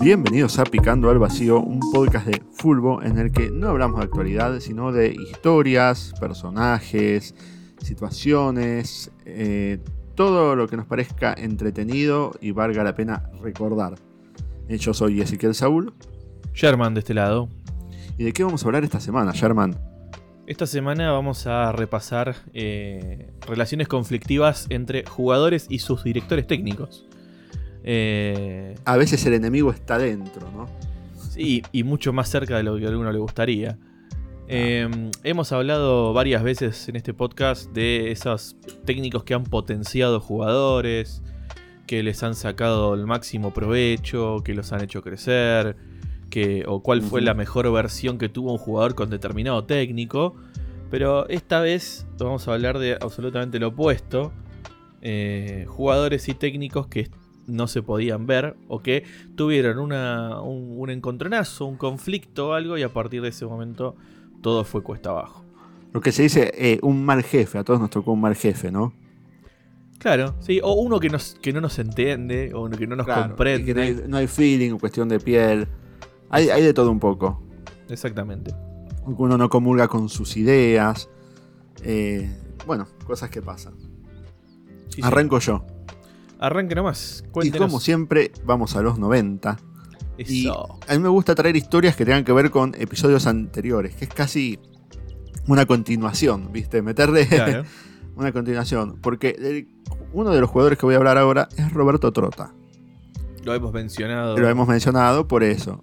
Bienvenidos a Picando al Vacío, un podcast de Fulbo en el que no hablamos de actualidad, sino de historias, personajes, situaciones, eh, todo lo que nos parezca entretenido y valga la pena recordar. Eh, Yo soy Ezequiel Saúl. Sherman de este lado. ¿Y de qué vamos a hablar esta semana, Sherman? Esta semana vamos a repasar eh, relaciones conflictivas entre jugadores y sus directores técnicos. Eh, A veces el enemigo está dentro, ¿no? sí, y mucho más cerca de lo que a alguno le gustaría. Eh, hemos hablado varias veces en este podcast de esos técnicos que han potenciado jugadores, que les han sacado el máximo provecho, que los han hecho crecer, que, o cuál fue la mejor versión que tuvo un jugador con determinado técnico. Pero esta vez vamos a hablar de absolutamente lo opuesto. eh, jugadores y técnicos que no se podían ver o que tuvieron una, un, un encontronazo, un conflicto o algo y a partir de ese momento todo fue cuesta abajo. Lo que se dice eh, un mal jefe, a todos nos tocó un mal jefe, ¿no? Claro, sí, o uno que, nos, que no nos entiende, o uno que no nos Claro, comprende. que no hay, no hay feeling, cuestión de piel. Hay, hay de todo un poco. Exactamente. Uno no comulga con sus ideas. eh, bueno, cosas que pasan. Sí, sí. Arranco yo. Arranque nomás. Y Cuéntenos. como siempre, vamos a los 90. Y a mí me gusta traer historias que tengan que ver con episodios anteriores, que es casi una continuación, ¿viste? Meterle Claro. una continuación. Porque el- uno de los jugadores que voy a hablar ahora es Roberto Trota. Lo hemos mencionado. Lo hemos mencionado por eso.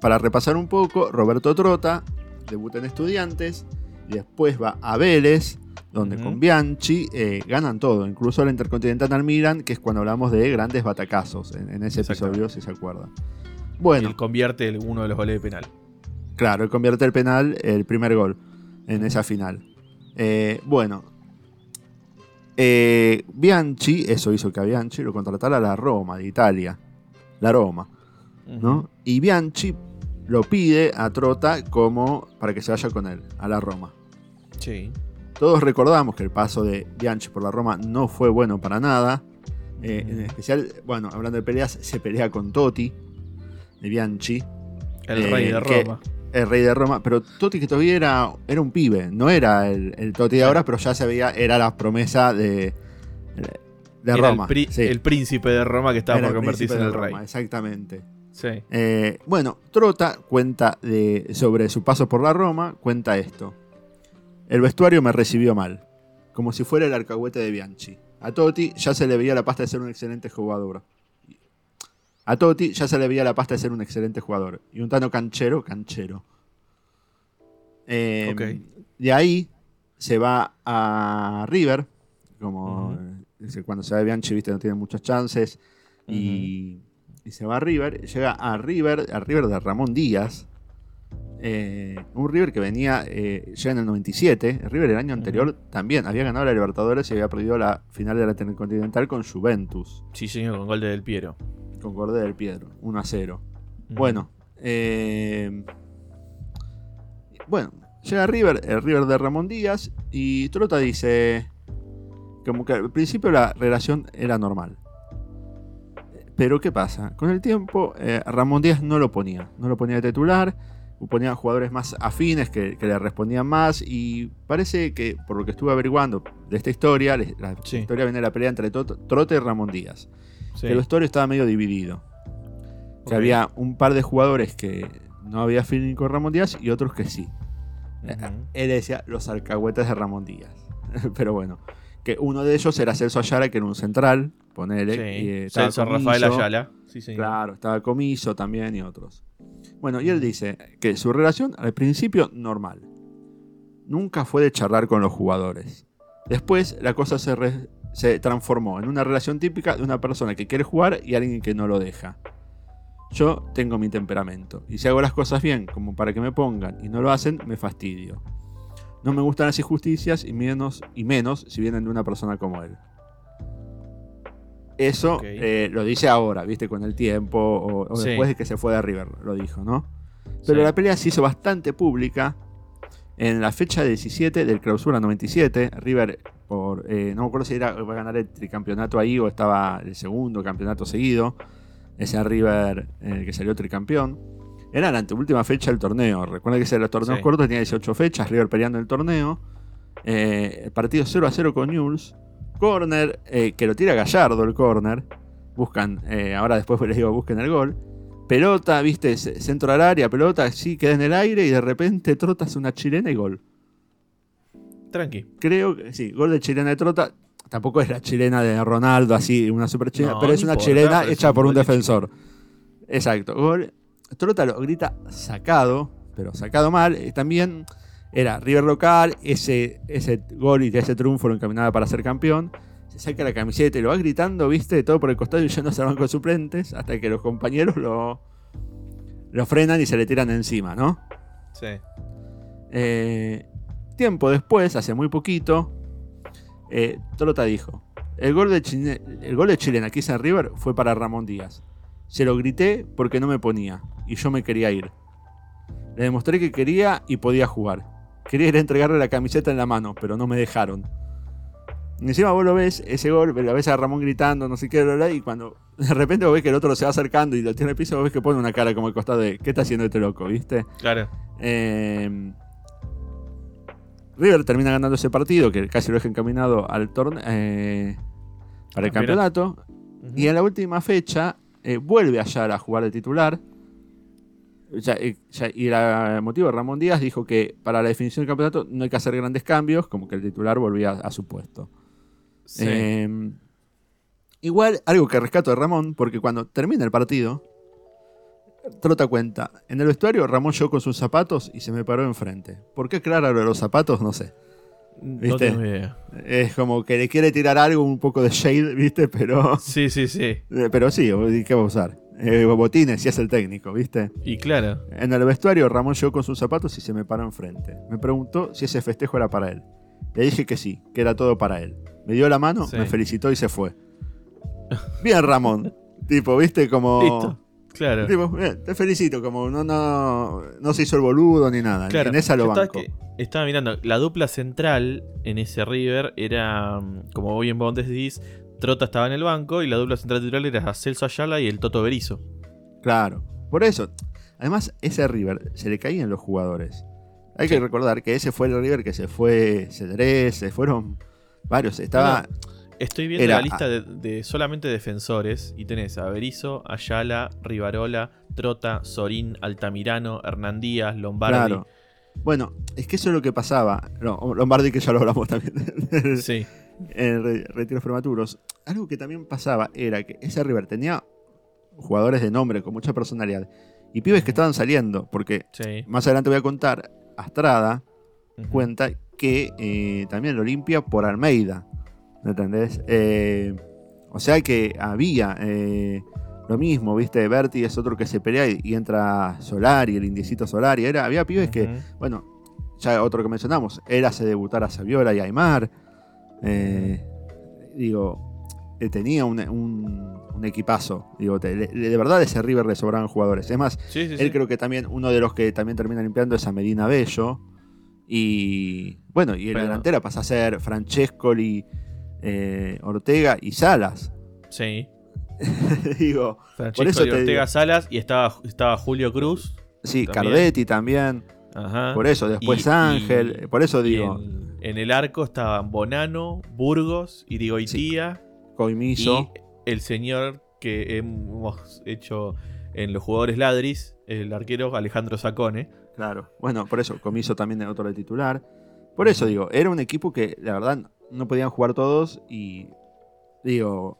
Para repasar un poco, Roberto Trota debuta en Estudiantes y después va a Vélez, donde con Bianchi eh, ganan todo, incluso la Intercontinental al Milan, que es cuando hablamos de grandes batacazos en, en ese episodio, si se acuerdan. Bueno, Él convierte el- uno de los goles de penal. claro, él convierte el penal, el primer gol en esa final. Eh, bueno, eh, Bianchi, eso hizo que a Bianchi lo contratara a la Roma de Italia. La Roma. ¿no? Y Bianchi lo pide a Trota como para que se vaya con él a la Roma. Sí. Todos recordamos que el paso de Bianchi por la Roma no fue bueno para nada. Eh, en especial, bueno, hablando de peleas, se pelea con Totti de Bianchi, El Eh, rey de que- Roma. el rey de Roma. Pero Totti que todavía era, era un pibe, no era el, el Totti de ahora, pero ya se veía, era la promesa de, de Era Roma. El, pri- sí. el príncipe de Roma que estaba Era por convertirse en el de rey. Roma, Exactamente. Sí. Eh, bueno, Trota cuenta de, sobre su paso por la Roma, cuenta esto. El vestuario me recibió mal, como si fuera el alcahuete de Bianchi. A Totti ya se le veía la pasta de ser un excelente jugador. A Totti ya se le veía la pasta de ser un excelente jugador. Y un Tano canchero, canchero. Eh. De ahí se va a River, como dice, cuando se va de Bianchi, viste, no tiene muchas chances. Y, y se va a River, llega a River, a River de Ramón Díaz. eh, un River que venía, eh, llega en el 97. El River el año anterior también había ganado la Libertadores y había perdido la final de la Intercontinental con Juventus, Sí, señor, con gol de Del Piero. con Cordé del Piedro, 1 a 0. Ujú. Bueno, eh, bueno, llega River, el River de Ramón Díaz, y Trota dice, como que al principio la relación era normal. Pero ¿qué pasa? Con el tiempo, eh, Ramón Díaz no lo ponía, no lo ponía de titular, ponía jugadores más afines que, que le respondían más, y parece que, por lo que estuve averiguando de esta historia, la Sí. historia viene de la pelea entre Trota y Ramón Díaz Sí. que el vestuario estaba medio dividido. Que había un par de jugadores que no había feeling con Ramón Díaz y otros que sí. Ujú. Él decía los alcahuetes de Ramón Díaz. Pero bueno, que uno de ellos era Celso Ayala, que era un central, ponele. Sí. y, eh, estaba Celso Comiso, Rafael Ayala. Sí, señor. Claro, estaba Comiso también y otros. Bueno, y él dice que su relación al principio normal. Nunca fue de charlar con los jugadores. Después la cosa se, re- se transformó en una relación típica de una persona que quiere jugar y alguien que no lo deja. Yo tengo mi temperamento y si hago las cosas bien como para que me pongan y no lo hacen, me fastidio. No me gustan las injusticias y menos, y menos si vienen de una persona como él. Eso eh, lo dice ahora, viste, con el tiempo o, o Sí. después de que se fue de River, lo dijo, ¿no? Pero Sí. la pelea se hizo bastante pública en la fecha 17 del clausura 97. River por eh, no me acuerdo si era va a ganar el tricampeonato ahí o estaba el segundo campeonato seguido. Ese River el que salió tricampeón. Era la anteúltima fecha del torneo. Recuerda que ese era los torneos Sí. cortos, tenía 18 fechas, River peleando el torneo. Eh, el partido 0 a 0 con Newell's. Corner, eh, que lo tira Gallardo el corner. Buscan, eh, ahora después les digo, busquen el gol. Pelota, viste, centro al área, pelota, sí, queda en el aire y de repente Trota hace una chilena y gol. Tranqui. Creo que sí, gol de chilena de Trota. Tampoco es la chilena de Ronaldo, así, una super chilena, No, pero es una importa, chilena hecha un por un de defensor. Exacto, gol. Trota lo grita sacado, pero sacado mal. Eh, También era River local, ese, ese gol y ese triunfo lo encaminaba para ser campeón. Se saca la camiseta y lo va gritando, viste, todo por el costado y yendo al banco de suplentes, hasta que los compañeros lo, lo frenan y se le tiran encima, ¿no? Sí. Eh, tiempo después, hace muy poquito, eh, Trota dijo: el gol, de Chile- el gol de Chilena que hice en River fue para Ramón Díaz. Se lo grité porque no me ponía y yo me quería ir. Le demostré que quería y podía jugar. Quería ir a entregarle la camiseta en la mano, pero no me dejaron. Y encima vos lo ves, ese gol, lo ves a Ramón gritando, no sé qué, bla, bla, y cuando de repente vos ves que el otro se va acercando y lo tiene en el piso, vos ves que pone una cara como al costado de ¿qué está haciendo este loco? ¿Viste? Claro. Eh, River termina ganando ese partido, que casi lo deja encaminado al torneo para el Campeonato. Y en la última fecha eh, vuelve a Yara a jugar de titular. Eh, ya- y la- el motivo de Ramón Díaz dijo que para la definición del campeonato no hay que hacer grandes cambios, como que el titular volvía a, su puesto. Sí. Eh, igual, algo que rescato de Ramón, porque cuando termina el partido, Trota cuenta, en el vestuario Ramón llegó con sus zapatos y se me paró enfrente. ¿Por qué aclara lo de los zapatos? No sé. no ¿viste? idea. Es como que le quiere tirar algo, un poco de shade, ¿viste? Pero, Sí, sí, sí. pero sí, ¿qué va a usar? Eh, botines, si es el técnico, ¿viste? Y claro. En el vestuario Ramón llegó con sus zapatos y se me paró enfrente. Me preguntó si ese festejo era para él. Le dije que sí, que era todo para él. Me dio la mano, Sí. me felicitó y se fue. Bien, Ramón. tipo, ¿viste? Como... Listo. Claro. Tipo, bien, te felicito, como no, no, no se hizo el boludo ni nada. Claro, en esa lo estaba, banco. que- estaba mirando, la dupla central en ese River era, mm, como bien vos decís, Trota estaba en el banco y la dupla central titular era Celso Ayala y el Toto Berizo. Claro. Por eso. Además, ese River se le caían los jugadores. Hay que recordar que ese fue el River que se fue Cedrés, se fueron varios. Estaba. Estoy viendo Era- la lista de, de solamente defensores y tenés a Berizo, Ayala, Rivarola, Trota, Sorín, Altamirano, Hernandías, Lombardi. Claro. Bueno, es que eso es lo que pasaba. No, Lombardi, que ya lo hablamos también Sí, en re- retiros prematuros. Algo que también pasaba era que ese River tenía jugadores de nombre con mucha personalidad y pibes que estaban saliendo. Porque sí. más adelante voy a contar, Astrada cuenta que eh, también lo limpia por Almeida. ¿Me entendés? Eh, o sea que había eh, lo mismo, ¿viste? Berti es otro que se pelea y, y entra Solari, el indiecito Solari. Era, había pibes que, bueno, ya otro que mencionamos, él hace debutar a Saviola y Aymar. Eh, digo, eh, tenía un, un- un equipazo. Digo, le- de verdad ese River le sobraban jugadores. Es más, Sí, sí, él sí. creo que también uno de los que también termina limpiando es a Medina Bello. Y bueno, y en la delantera pasa a ser Francescoli, eh, Ortega y Salas. Sí. Digo, Francesco eso te Ortega digo. Salas y estaba, estaba Julio Cruz. sí, También. Cardetti también. Ajá. Por eso, después Y- Ángel. y- por eso digo, en, en el arco estaban Bonano, Burgos, Irigoitía Coimiso. y el señor que hemos hecho en los jugadores ladris, el arquero Alejandro Sacone. Claro. Bueno, por eso, Comiso también es otro de titular. Por eso digo, era un equipo que la verdad no podían jugar todos y digo,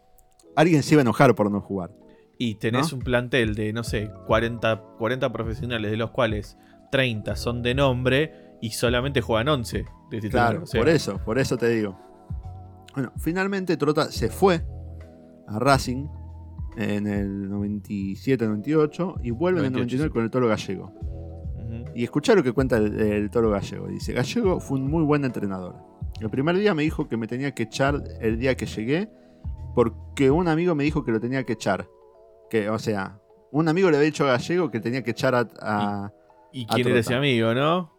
alguien se iba a enojar por no jugar. Y tenés ¿No? un plantel de, no sé, 40, 40 profesionales, de los cuales 30 son de nombre y solamente juegan 11 de titular. Claro, o sea, por eso, por eso te digo. Bueno, finalmente Trota se fue a Racing en el 97-98 y vuelve en el 98, 99 sí. con el Toro Gallego. Y escuchá lo que cuenta el, el Toro Gallego. Dice, Gallego fue un muy buen entrenador. El primer día me dijo que me tenía que echar el día que llegué porque un amigo me dijo que lo tenía que echar. Que, o sea, un amigo le había dicho a Gallego que tenía que echar a... a- ¿Y quién era ese amigo, no?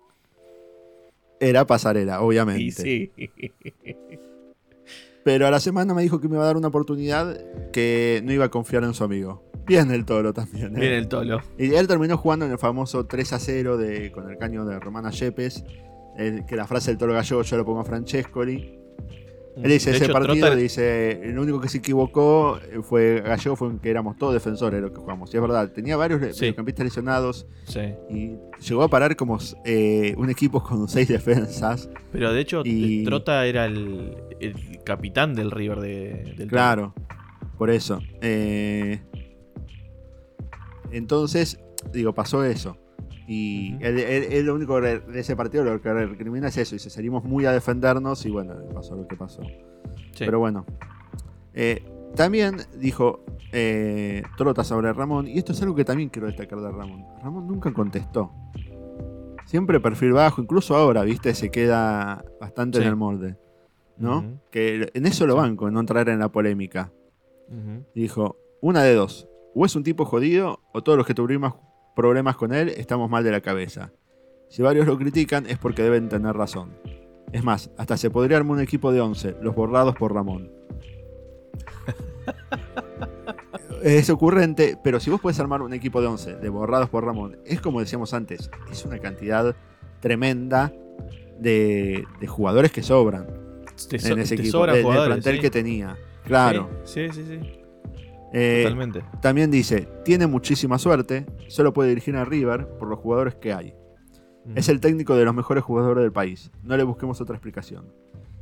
Era Pasarela, obviamente. Y sí. Pero a la semana me dijo que me iba a dar una oportunidad que no iba a confiar en su amigo. Bien el toro también. ¿eh? Bien el tolo. Y él terminó jugando en el famoso 3 a 0 de, con el caño de Romana Yepes. el- que la frase del toro gallego yo lo pongo a Francescoli. Él dice, De ese hecho, partido, dice, el único que se equivocó fue Gallego, fue que éramos todos defensores los que jugamos. Y es verdad, tenía varios Sí. mediocampistas lesionados Sí. y llegó a parar como eh, un equipo con seis defensas. Pero de hecho, Y- Trota era el, el capitán del River de, del Claro, por eso. Eh, entonces, digo, pasó eso. Y Ujú. él, él- él lo único de ese partido lo que recrimina es eso. Dice, salimos muy a defendernos y bueno, pasó lo que pasó. Sí. Pero bueno. Eh, también dijo eh, Trota sobre Ramón, y esto es algo que también quiero destacar de Ramón. Ramón nunca contestó. Siempre perfil bajo, incluso ahora, viste, se queda bastante Sí. en el molde. ¿no? Que en eso lo banco, en no entrar en la polémica. Dijo, una de dos. O es un tipo jodido, o todos los que tuvimos problemas con él estamos mal de la cabeza. Si varios lo critican es porque deben tener razón. Es más, hasta se podría armar un equipo de 11, los borrados por Ramón. es ocurrente, pero si vos puedes armar un equipo de 11 de borrados por Ramón, es como decíamos antes, es una cantidad tremenda de, de jugadores que sobran Te, so- en ese equipo, del- del jugadores, plantel sí. que tenía. Claro. Sí, sí, sí. sí. Eh, Totalmente. También dice, tiene muchísima suerte, solo puede dirigir a River por los jugadores que hay. Es el técnico de los mejores jugadores del país. No le busquemos otra explicación.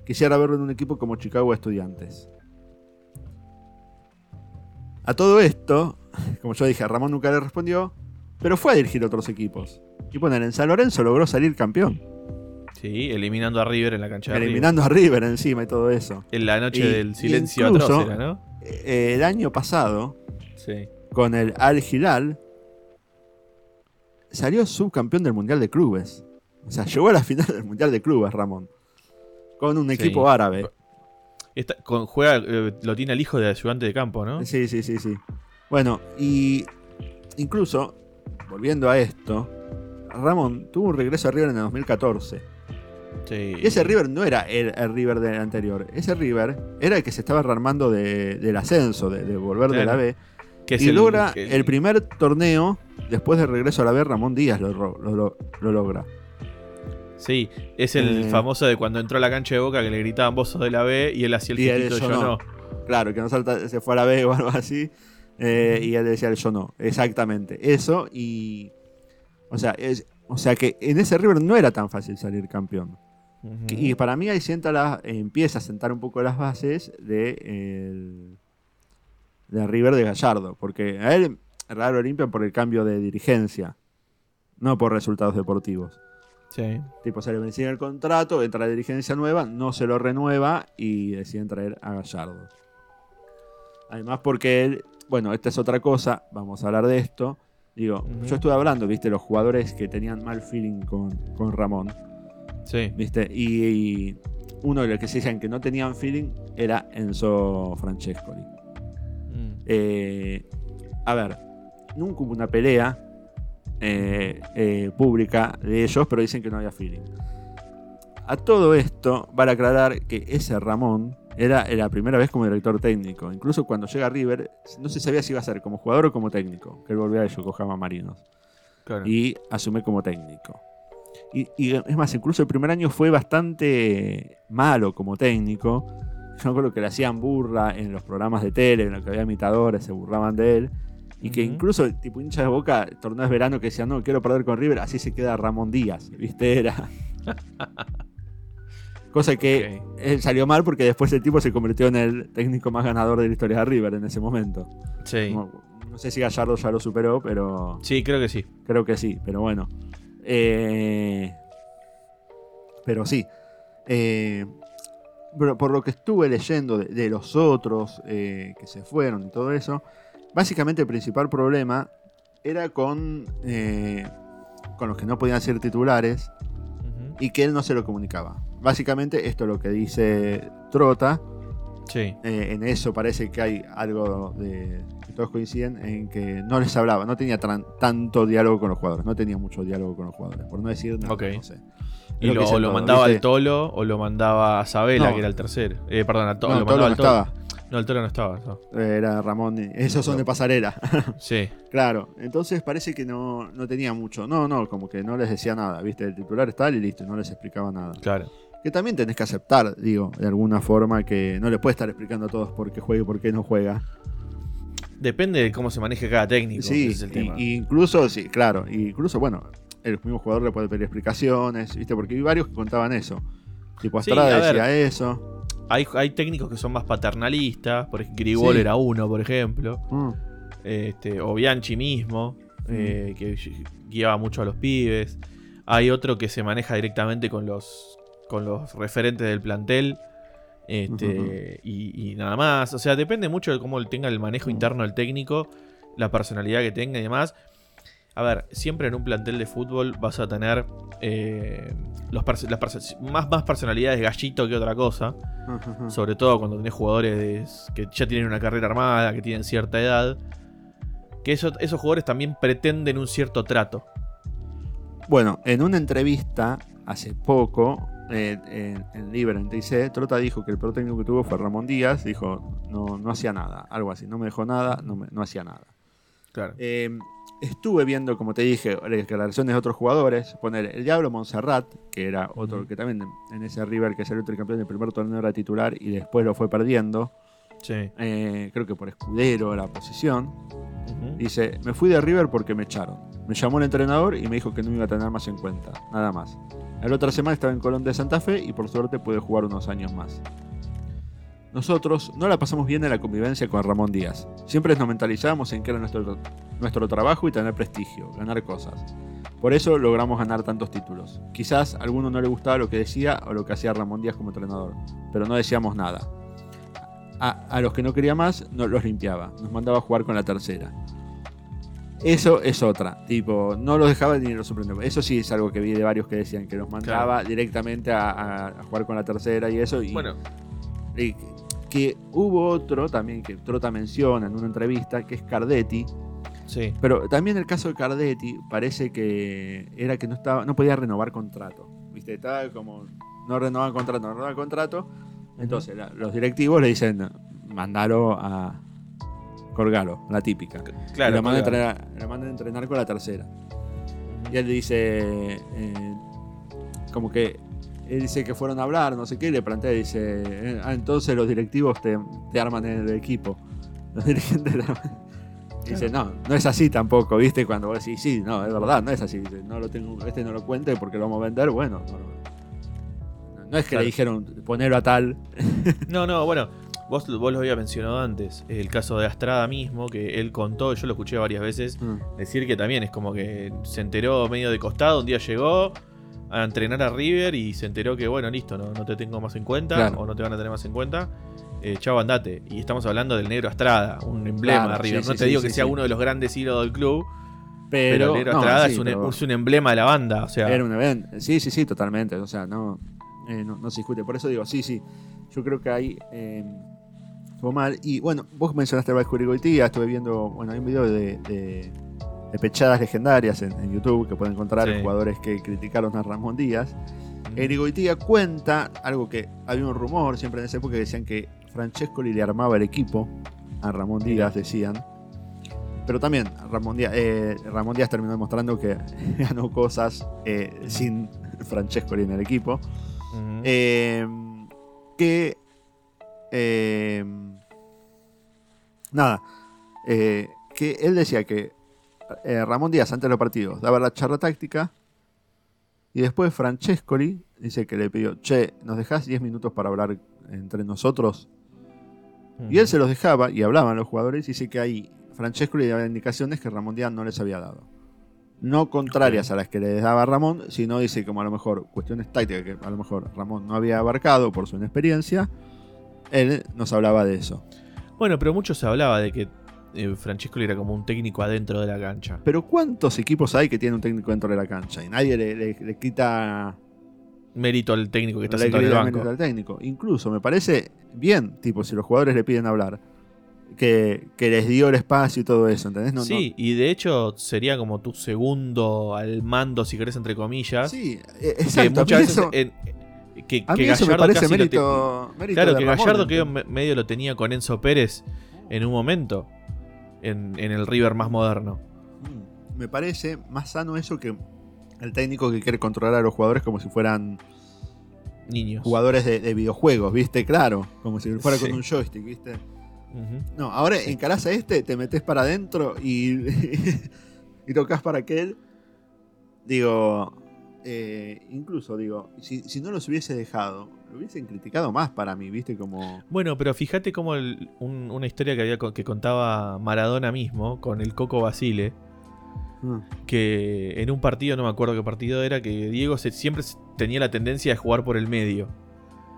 Quisiera verlo en un equipo como Chicago Estudiantes. A todo esto, como yo dije, Ramón nunca le respondió, pero fue a dirigir otros equipos. Y poner en San Lorenzo logró salir campeón, Sí, eliminando a River en la cancha de eliminando a River encima y todo eso. River. En la noche Y- del silencio incluso- atroz era, ¿no? Eh, el año pasado, Sí. con el Al Hilal, salió subcampeón del Mundial de Clubes. O sea, llegó a la final del Mundial de Clubes, Ramón. Con un Sí. equipo árabe. Esta- con, juega, eh, lo tiene el hijo de ayudante de campo, ¿no? Sí, sí, sí, sí. Bueno, y incluso, volviendo a esto, Ramón tuvo un regreso a River en el 2014. Sí. Y ese River no era el, el River del anterior. Ese River era el que se estaba rearmando de- del ascenso, de, de volver de la. B. Que y el- logra que- el primer torneo después del regreso a la B, Ramón Díaz lo, ro- lo- lo- lo logra. Sí, es el Eh. famoso de cuando entró a la cancha de Boca que le gritaban vos sos de la B y él hacía el gestito yo yo no. no. Claro, que no salta, se fue a la B o algo así. eh, y él decía el yo no. Exactamente. Eso y. O sea, es, o sea que en ese River no era tan fácil salir campeón. Y para mí ahí sienta la, empieza a sentar un poco las bases de, el- de River de Gallardo. Porque a él raro lo limpian por el cambio de dirigencia. No por resultados deportivos. Sí. Tipo, se le vencía el contrato, entra la dirigencia nueva, no se lo renueva y deciden traer a Gallardo. Además, porque él, bueno, esta es otra cosa, vamos a hablar de esto. Digo, yo estuve hablando, viste, los jugadores que tenían mal feeling con, con Ramón, Sí. viste, y, y uno de los que se decían que no tenían feeling era Enzo Francescoli. Mm. Eh, a ver, nunca hubo una pelea eh, eh, pública de ellos, pero dicen que no había feeling. A todo esto, vale aclarar que ese Ramón era la primera vez como director técnico. Incluso cuando llega a River, no se sabía si iba a ser como jugador o como técnico, que él volvía de Yokohama Marinos. Claro. Y asume como técnico. Y, y es más, incluso el primer año fue bastante malo como técnico. Yo creo que le hacían burra en los programas de tele, en los que había imitadores, se burlaban de él. Y que incluso, tipo hincha de boca, torneos de verano que decían, no, quiero perder con River, así se queda Ramón Díaz, ¿viste? Era. Cosa que Ok. él salió mal porque después el tipo se convirtió en el técnico más ganador de la historia de River en ese momento. Sí. No, no sé si Gallardo ya lo superó, pero. Sí, creo que sí. Creo que sí, pero bueno. Eh, pero sí. Eh, pero por lo que estuve leyendo de, de los otros eh, que se fueron y todo eso, básicamente el principal problema era con, eh, con los que no podían ser titulares y que él no se lo comunicaba. Básicamente esto es lo que dice Trota. Sí. Eh, en eso parece que hay algo de que todos coinciden en que no les hablaba, no tenía tanto diálogo con los jugadores, no tenía mucho diálogo con los jugadores, por no decir nada, Ok. no sé. Y lo, o lo todo, mandaba ¿viste? al Tolo o lo mandaba a Sabela, No. que era el tercero. Eh, perdón, al Tolo. No, lo Tolo mandaba no al Tolo. estaba. No, el Tolo no estaba. no. Era Ramón. y- Esos son de pasarela. Sí. claro. Entonces parece que no, no tenía mucho. No, no, como que no les decía nada. ¿Viste? El titular está y listo. No les explicaba nada. Claro. Que también tenés que aceptar, digo, de alguna forma que no le puedes estar explicando a todos por qué juega y por qué no juega. Depende de cómo se maneje cada técnico. Sí, ese es el tema. y- y incluso, sí, claro, incluso, bueno, el mismo jugador le puede pedir explicaciones, ¿viste? Porque vi varios que contaban eso. Tipo, Sí, Astrada ver. decía eso. Hay, hay técnicos que son más paternalistas. Por ejemplo, Grigol Sí. era uno, por ejemplo. Mm, Este, o Bianchi mismo, eh, que guiaba mucho a los pibes. Hay otro que se maneja directamente con los, con los referentes del plantel. Este, y, y nada más. O sea, depende mucho de cómo tenga el manejo interno el técnico, la personalidad que tenga y demás. A ver, siempre en un plantel de fútbol vas a tener eh, los las más, más personalidades gallito que otra cosa. Sobre todo cuando tenés jugadores que ya tienen una carrera armada, que tienen cierta edad. Que eso- esos jugadores también pretenden un cierto trato. Bueno, en una entrevista hace poco, eh, en, en Libre, en TIC, Trota dijo que el peor técnico que tuvo fue Ramón Díaz. Dijo, no, no hacía nada, algo así. No me dejó nada, no, me- no hacía nada. Claro. Eh, estuve viendo, como te dije, declaraciones de otros jugadores. Poner el Diablo Montserrat, que era otro que también en ese River que salió tricampeón del primer torneo era titular y después lo fue perdiendo. Sí. Eh, creo que por escudero la posición. Dice, me fui de River porque me echaron. Me llamó el entrenador y me dijo que no me iba a tener más en cuenta. Nada más. La otra semana estaba en Colón de Santa Fe y por suerte pude jugar unos años más. Nosotros no la pasamos bien en la convivencia con Ramón Díaz. Siempre nos mentalizábamos en que era nuestro, nuestro trabajo y tener prestigio, ganar cosas. Por eso logramos ganar tantos títulos. Quizás a alguno no le gustaba lo que decía o lo que hacía Ramón Díaz como entrenador, pero no decíamos nada. A, a los que no quería más, no, los limpiaba. Nos mandaba a jugar con la tercera. Eso es otra. Tipo, no los dejaba ni los sorprendía. Eso sí es algo que vi de varios que decían que los mandaba directamente a, a- a jugar con la tercera y eso. Y, Bueno, y que hubo otro también que Trota menciona en una entrevista, que es Cardetti. sí. Pero también el caso de Cardetti parece que era que no estaba, no podía renovar contrato. ¿Viste? Estaba como no renovaban contrato, no renovaban contrato. Entonces la- los directivos le dicen, mandalo a Colgalo, la típica. Claro. y lo mandan, a entrenar, lo mandan a entrenar con la tercera. Y él dice, eh, como que, él dice que fueron a hablar, no sé qué, y le plantea, dice, eh, ah, entonces los directivos te, te arman en el equipo. Los dirigentes te arman. Dice, no, no es así tampoco, ¿viste? Cuando vos decís, sí, no, es verdad, no es así. Dice, no lo tengo, este no lo cuente porque lo vamos a vender, bueno. No, no- es que Claro. le dijeron, ponelo a tal. No, no, bueno, vos, vos lo había mencionado antes. El caso de Astrada mismo, que él contó, yo lo escuché varias veces, decir que también es como que se enteró medio de costado, un día llegó a entrenar a River y se enteró que, bueno, listo, no, no te tengo más en cuenta Claro. o no te van a tener más en cuenta. Eh, chao, andate. Y estamos hablando del negro Astrada, un emblema Claro, de River. sí, no sí, te digo sí, que sea uno de los grandes hilos del club, Pero, pero, el negro no, Astrada es, un, pero- es un emblema de la banda. O sea, Era un evento. Sí, sí, sí, totalmente. O sea, no, eh, no, no se discute. Por eso digo, sí, sí. Yo creo que ahí eh, mal. Y bueno, vos mencionaste a Vasco Irigoitía. Estuve viendo, bueno, hay un video de, de- de pechadas legendarias en, en YouTube que pueden encontrar Sí. jugadores que criticaron a Ramón Díaz. Irigoitía cuenta algo que había un rumor siempre en esa época que decían que Francescoli le armaba el equipo a Ramón. Díaz, decían. Pero también Ramón Díaz, eh, Ramón Díaz terminó demostrando que ganó cosas eh, sin Francescoli en el equipo. Eh, que. Eh, nada. eh, que él decía que eh, Ramón Díaz, antes de los partidos, daba la charla táctica. Y después Francescoli dice que le pidió: Che, ¿nos dejás 10 minutos para hablar entre nosotros? Y él se los dejaba y hablaban los jugadores. Y dice que ahí Francescoli daba indicaciones que Ramón Díaz no les había dado. No contrarias a las que les daba Ramón, sino dice como a lo mejor cuestiones tácticas que a lo mejor Ramón no había abarcado por su inexperiencia. Él nos hablaba de eso. Bueno, pero mucho se hablaba de que eh, Francesco era como un técnico adentro de la cancha. Pero ¿cuántos equipos hay que tienen un técnico dentro de la cancha? Y nadie le, le- le quita, Mérito al técnico que está le sentado en el banco. mérito al técnico. Incluso me parece bien, tipo, si los jugadores le piden hablar, que, que les dio el espacio y todo eso, ¿entendés? No, sí, y de hecho sería como tu segundo al mando, si querés, entre comillas. sí, que exacto. mí muchas veces eso, en- que, a que mí eso me Gallardo parece lo te- mérito, Claro, de que Ramón, Gallardo que medio lo tenía con Enzo Pérez en un momento. En, en el River más moderno. Mm, Me parece más sano eso que el técnico que quiere controlar a los jugadores como si fueran Niños. jugadores de, de videojuegos, ¿viste? Claro, como si fuera Sí. con un joystick, ¿viste? No, ahora Sí. encarás a este, te metes para adentro y, y tocas para aquel. Digo, eh, incluso digo, si, si no los hubiese dejado, lo hubiesen criticado más para mí, ¿viste? Como... Bueno, pero fíjate como el- un- una historia que, había, que contaba Maradona mismo con el Coco Basile. Mm, Que en un partido, no me acuerdo qué partido era, que Diego se- siempre tenía la tendencia de jugar por el medio.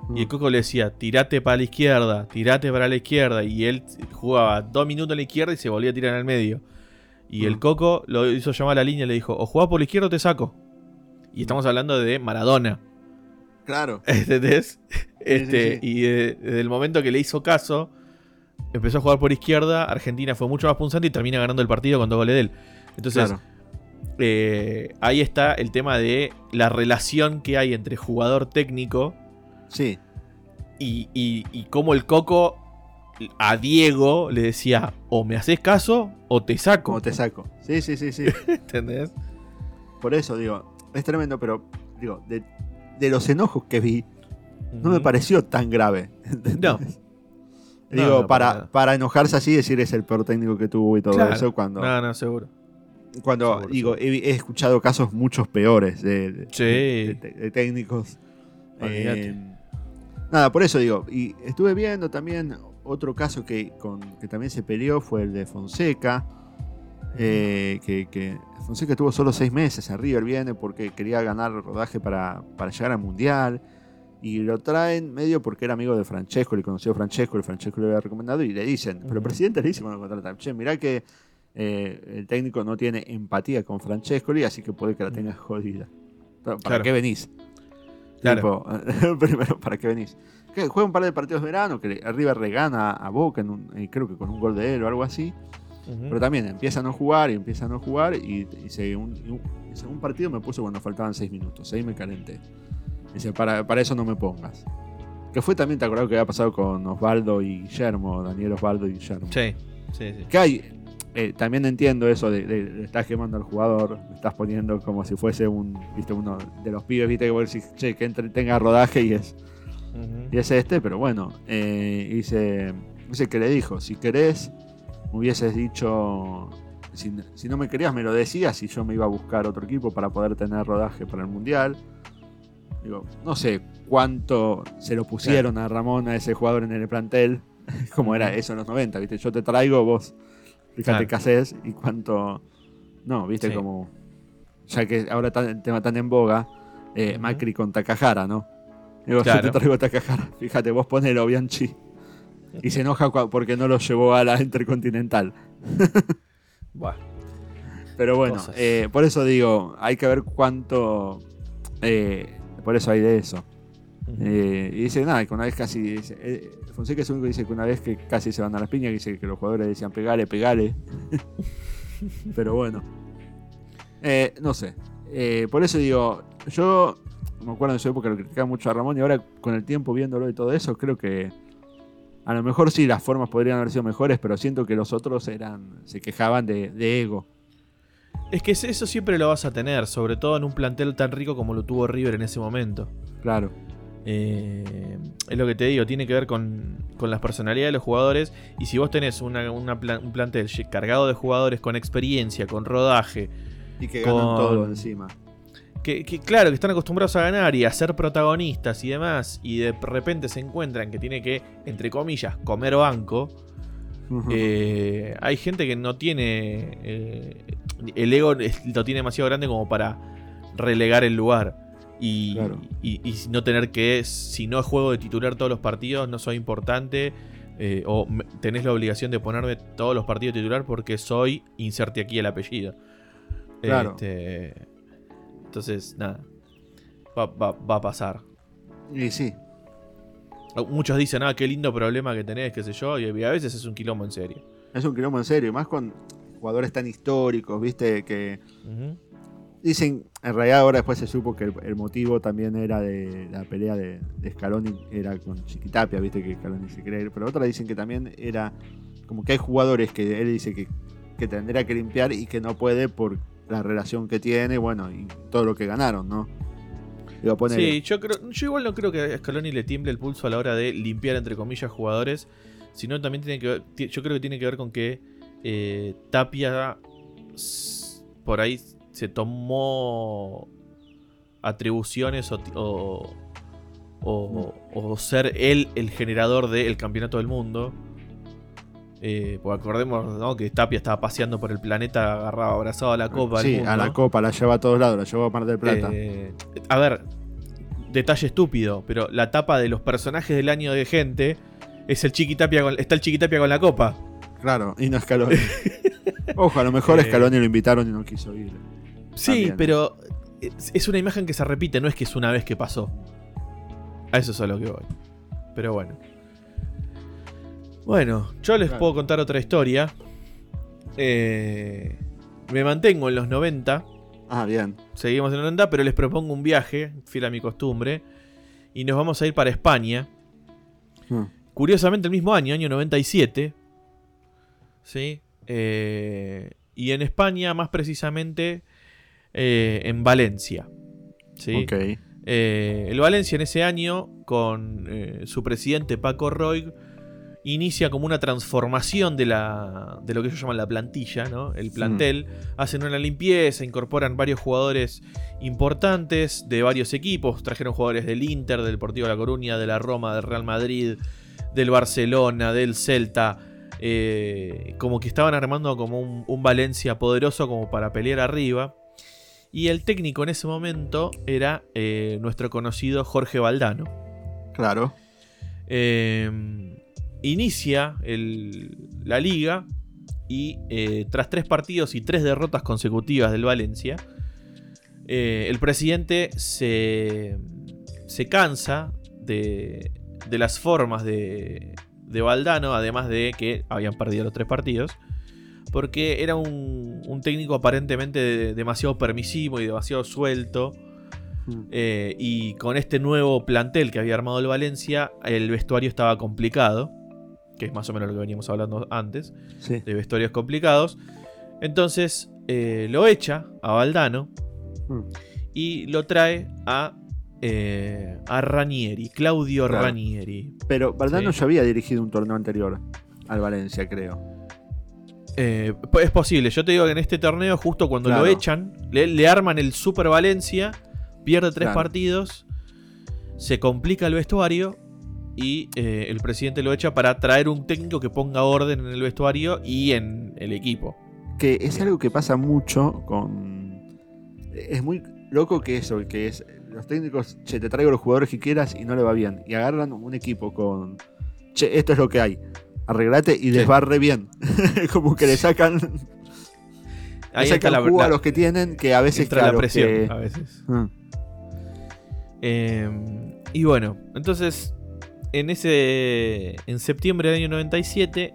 mm. Y el Coco le decía, tirate para la izquierda, tirate para la izquierda. Y él jugaba dos minutos a la izquierda y se volvía a tirar el medio. Y el Mm. Coco lo hizo llamar a la línea y le dijo, o jugás por la izquierda o te saco. Y estamos hablando de Maradona. Claro. ¿Entendés? Este, sí. Y de- desde el momento que le hizo caso, empezó a jugar por izquierda. Argentina fue mucho más punzante y termina ganando el partido con dos goles de él. Entonces, claro. eh, ahí está el tema de la relación que hay entre jugador técnico Sí, y, y, y cómo el Coco a Diego le decía: o me haces caso o te saco. como te saco. Sí, sí, sí, sí. ¿Entendés? Por eso digo, es tremendo, pero digo, de, de los enojos que vi, no me pareció tan grave. No. Digo, No, no, para para, enojarse así y decir es el peor técnico que tuvo y todo Claro. eso, cuando, No, no, seguro. cuando seguro, digo, he, he escuchado casos muchos peores de, de- Sí. de- de- de técnicos. Eh, nada, por eso digo, y estuve viendo también otro caso que, con, que también se peleó, fue el de Fonseca. Eh, que, que Fonseca tuvo solo seis meses a River, viene porque quería ganar rodaje para, para llegar al Mundial. Y lo traen medio porque era amigo de Francesco, le conoció a Francesco, el Francesco le había recomendado y le dicen, pero el presidente le dice cuando contratan, che, mirá que eh, el técnico no tiene empatía con Francesco, así que puede que la tenga jodida. ¿Para Claro. qué venís? Claro. Tipo, primero, ¿para qué venís? Que juega un par de partidos de verano, que arriba regana a Boca, en un- eh, creo que con un gol de él o algo así. Ujú. Pero también empieza a no jugar y empieza a no jugar. Y, y se- un, y un- dice, un partido me puso cuando faltaban 6 minutos. Ahí me calenté. Dice, para, para eso no me pongas. Que fue también, te acuerdas que había pasado con Osvaldo y Guillermo, Daniel Osvaldo y Guillermo. Sí, sí, sí. Que hay, eh, también entiendo eso de, de- le estás quemando al jugador, estás poniendo como si fuese un, viste, uno de los pibes, viste, que vos decís, che, que entre, tenga rodaje y es, Ujú. y es este, pero bueno, eh, dice, dice que le dijo, si querés, hubieses dicho, si, si no me querías me lo decías y yo me iba a buscar otro equipo para poder tener rodaje para el Mundial. Digo, no sé cuánto se lo pusieron a Ramón, a ese jugador en el plantel, como era eso en los 90, ¿viste? Yo te traigo, vos fíjate Claro. qué haces y cuánto... No, ¿viste? Sí. Como... Ya que ahora el tema tan en boga, eh. Macri con Takahara, ¿no? Digo, yo Claro. te traigo Takahara, fíjate, vos ponelo, Bianchi. Y se enoja porque no lo llevó a la Intercontinental. Buah. Pero bueno, eh, por eso digo, hay que ver cuánto... eh, por eso hay de eso. Eh, y dice, nada, que una vez casi... dice, Fonseca es el único que dice que una vez que casi se van a las piñas, que dice que los jugadores decían, pegale, pegale. Pero bueno. No sé. Por eso digo, yo me acuerdo en su época lo criticaba mucho a Ramón y ahora con el tiempo viéndolo y todo eso, creo que a lo mejor sí las formas podrían haber sido mejores, pero siento que los otros eran se quejaban de, de ego. Es que eso siempre lo vas a tener, sobre todo en un plantel tan rico como lo tuvo River en ese momento. Claro. Eh, es lo que te digo, tiene que ver con, con las personalidades de los jugadores. Y si vos tenés una- una plan- un plantel cargado de jugadores con experiencia, con rodaje, Y que Con- ganan todo encima. Que, que, claro, que están acostumbrados a ganar y a ser protagonistas y demás, y de repente se encuentran que tiene que, entre comillas, comer banco. eh, hay gente que no tiene. eh, el ego lo tiene demasiado grande como para relegar el lugar. Y, Claro. y- y no tener que, si no juego de titular todos los partidos, no soy importante. eh, o tenés la obligación de ponerme todos los partidos titular porque soy, inserte aquí el apellido. Claro. Este, entonces, nada. Va, va- va a pasar. Y sí. Muchos dicen, ah, qué lindo problema que tenés, qué sé yo, y a veces es un quilombo en serio. Es un quilombo en serio, más con jugadores tan históricos, viste, que dicen, en realidad ahora después se supo que el, motivo también era de la pelea de, de, Scaloni, era con Chiquitapia, viste que Scaloni se cree, pero otros dicen que también era como que hay jugadores que él dice que, que tendría que limpiar y que no puede por la relación que tiene, bueno, y todo lo que ganaron, ¿no? Sí, yo, creo, yo igual no creo que a Scaloni le tiemble el pulso a la hora de limpiar, entre comillas, jugadores, sino también tiene que ver, yo creo que tiene que ver con que eh, Tapia por ahí se tomó atribuciones o, o, ser él el generador del campeonato del mundo. Eh, pues acordemos que Tapia estaba paseando por el planeta agarrado, abrazado a la copa. Sí, a la copa, la lleva a todos lados, la llevó a Mar del Plata. Eh, a ver, detalle estúpido, pero la tapa de los personajes del año de gente es el Chiquitapia con, está el Chiquitapia con la copa. Claro, y no Scaloni. Ojo, a lo mejor a eh, Scaloni lo invitaron y no quiso ir. Sí, pero es una imagen que se repite, no es que es una vez que pasó. A eso es a lo que voy. Pero bueno. Bueno, yo les puedo contar otra historia. Eh, me mantengo en los 90. Ah, bien. Seguimos en los 90, pero les propongo un viaje, fiel a mi costumbre. Y nos vamos a ir para España. Hmm. Curiosamente, el mismo año, año 97. ¿Sí? Eh, y en España, más precisamente, eh, en Valencia. ¿sí? el Valencia en ese año, con su presidente Paco Roy inicia como una transformación de, la, de lo que ellos llaman la plantilla, ¿no? el plantel. Hacen una limpieza, incorporan varios jugadores importantes de varios equipos. Trajeron jugadores del Inter, del Deportivo de La Coruña, de la Roma, del Real Madrid, del Barcelona, del Celta. Eh, como que estaban armando como un, Valencia poderoso como para pelear arriba. Y el técnico en ese momento era eh, nuestro conocido Jorge Valdano. Claro. Eh, inicia la liga y eh, tras tres partidos y tres derrotas consecutivas del Valencia, eh, el presidente se, se cansa de, de, las formas de, de Valdano, además de que habían perdido los tres partidos, porque era un, un técnico aparentemente demasiado permisivo y demasiado suelto. Hmm. Eh, y con este nuevo plantel que había armado el Valencia, el vestuario estaba complicado que es más o menos lo que veníamos hablando antes, de vestuarios complicados. Entonces eh, lo echa a Valdano hmm. y lo trae a, eh, a Ranieri, Claudio Ranieri. Pero Valdano ya había dirigido un torneo anterior al Valencia, creo. Eh, es posible, yo te digo que en este torneo, justo cuando lo echan, le, arman el Super Valencia, pierde tres partidos, se complica el vestuario y eh, el presidente lo echa para traer un técnico que ponga orden en el vestuario y en el equipo. Que es algo que pasa mucho con... Es muy loco que eso, que es los técnicos, che, te traigo los jugadores que quieras y no le va bien. Y agarran un equipo con, che, esto es lo que hay. Arreglate y les va re bien. Como que le sacan... Ahí le sacan la, a los que tienen que a veces... Entra la presión, a veces. Ah. Em, y bueno, entonces en ese. En septiembre del año 97.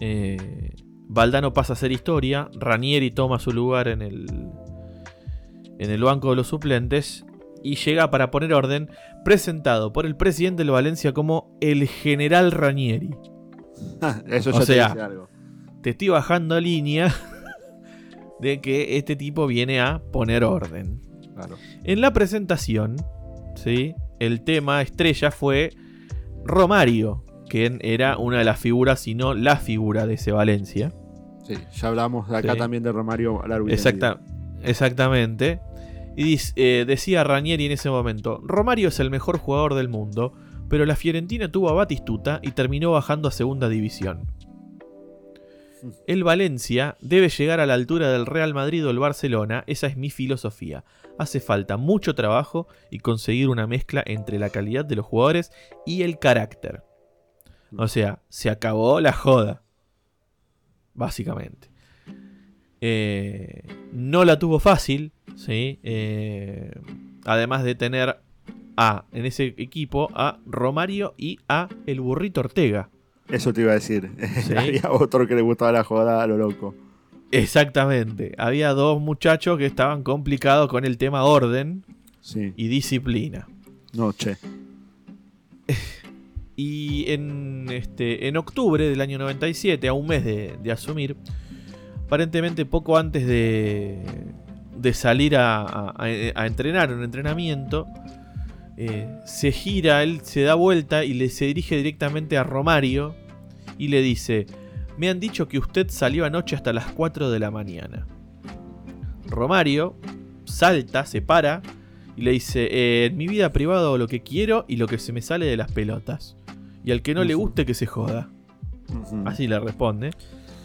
Eh, Valdano pasa a ser historia. Ranieri toma su lugar en el. En el banco de los suplentes. Y llega para poner orden. Presentado por el presidente de Valencia como el general Ranieri. Eso ya o sea, te dice algo. Te estoy bajando a línea. de que este tipo viene a poner orden. En la presentación. ¿sí? El tema estrella fue Romario, que era una de las figuras, si no la figura de ese Valencia. Sí, ya hablamos acá también de Romario Exacta, Exactamente. Y eh, decía Ranieri en ese momento, Romario es el mejor jugador del mundo, pero la Fiorentina tuvo a Batistuta y terminó bajando a segunda división. El Valencia debe llegar a la altura del Real Madrid o el Barcelona, esa es mi filosofía. Hace falta mucho trabajo y conseguir una mezcla entre la calidad de los jugadores y el carácter. O sea, se acabó la joda. Básicamente. Eh, no la tuvo fácil, ¿sí? Eh, además de tener a, en ese equipo a Romario y a el burrito Ortega. Eso te iba a decir. Había otro que le gustaba la joda a lo loco. Exactamente. Había dos muchachos que estaban complicados con el tema orden Sí. y disciplina. No, che. Y en, este, en octubre del año 97, a un mes de, de asumir, aparentemente poco antes de, de salir a, a- a entrenar un entrenamiento, eh, se gira, él se da vuelta y le se dirige directamente a Romario y le dice, me han dicho que usted salió anoche hasta las 4 de la mañana. Romario salta, se para y le dice, "Eh, en mi vida privada hago lo que quiero y lo que se me sale de las pelotas. Y al que no le guste que se joda. Así le responde.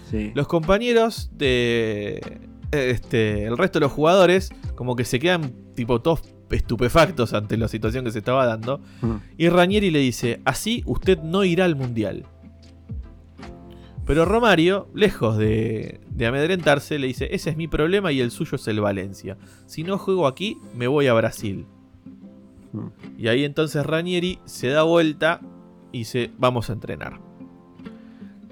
Sí. Los compañeros de. Este, el resto de los jugadores, como que se quedan tipo todos estupefactos ante la situación que se estaba dando. Y Ranieri le dice: Así usted no irá al mundial. Pero Romario, lejos de, de amedrentarse, le dice: Ese es mi problema y el suyo es el Valencia. Si no juego aquí, me voy a Brasil. Y ahí entonces Ranieri se da vuelta y dice, vamos a entrenar.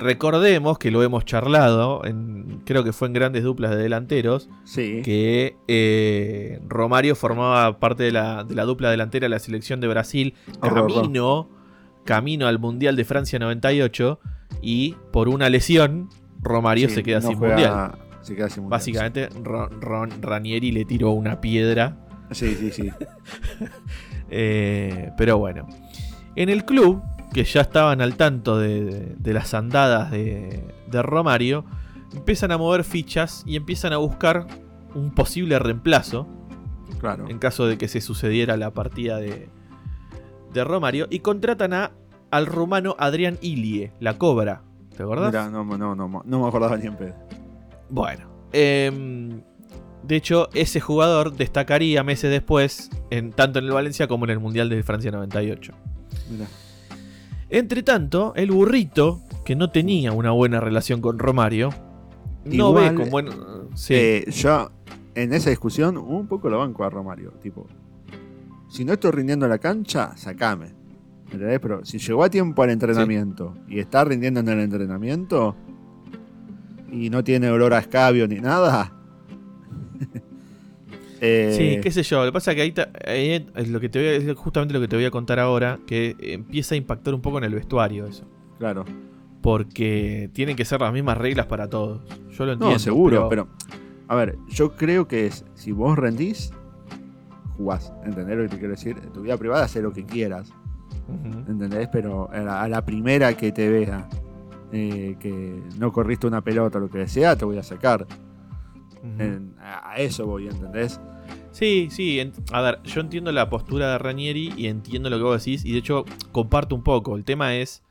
Recordemos que lo hemos charlado, en, creo que fue en grandes duplas de delanteros, Sí. que eh, Romario formaba parte de la, de la dupla delantera de la selección de Brasil, camino, camino al Mundial de Francia 98, y por una lesión, Romario Sí, se queda no sin juega- Mundial. Se queda sin mundial. Básicamente, Ro- Ron- Ranieri le tiró una piedra Sí, sí, sí. Eh, pero bueno. En el club, que ya estaban al tanto de, de- de las andadas de, de Romario, empiezan a mover fichas y empiezan a buscar un posible reemplazo Claro. en caso de que se sucediera la partida de, Romario y contratan a, al rumano Adrián Ilie, la cobra. ¿Te acordás? Mirá, no, no, no, no me acordaba ni en pedo. Bueno. em, de hecho, ese jugador destacaría meses después, en, tanto en el Valencia como en el Mundial de Francia 98. Mirá. Entre tanto, el burrito, que no tenía una buena relación con Romario, no Igual, ve con buen. Sí, Eh, yo, en esa discusión, un poco lo banco a Romario. Tipo, si no estoy rindiendo en la cancha, sacame. ¿Entendés? Pero si llegó a tiempo al entrenamiento y está rindiendo en el entrenamiento y no tiene olor a escabio ni nada. eh, sí, qué sé yo. Lo que pasa es que ahí, es lo que te voy a- es justamente lo que te voy a contar ahora, que empieza a impactar un poco en el vestuario eso. Claro. Porque tienen que ser las mismas reglas para todos. Yo lo entiendo. No, seguro, pero... A ver, yo creo que es, si vos rendís, jugás. ¿Entendés lo que te quiero decir? En tu vida privada, haz lo que quieras. Ujú. ¿Entendés? Pero a la, a la primera que te vea eh, que no corriste una pelota o lo que sea, te voy a sacar. En- a, a eso voy, ¿entendés? Sí, sí. a ver, yo entiendo la postura de Ranieri y entiendo lo que vos decís. Y de hecho, comparto un poco. El tema es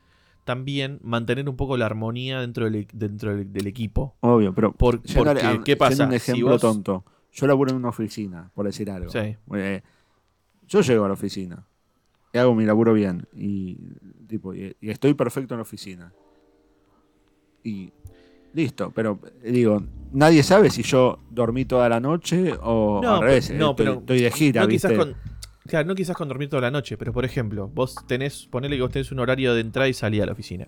también mantener un poco la armonía dentro del, dentro del, del equipo. Obvio, pero Por- porque, a- ¿qué pasa? un Si ejemplo vos- tonto. Yo laburo en una oficina, por decir algo. Sí. Eh, yo llego a la oficina y hago mi laburo bien y, tipo, y, y estoy perfecto en la oficina. Y listo, pero eh, digo, nadie sabe si yo dormí toda la noche o No, al revés. pero- no, estoy, pero estoy de gira, no ¿viste? quizás con. Claro, no quizás con dormir toda la noche, pero por ejemplo, vos tenés, ponele que vos tenés un horario de entrada y salida a la oficina.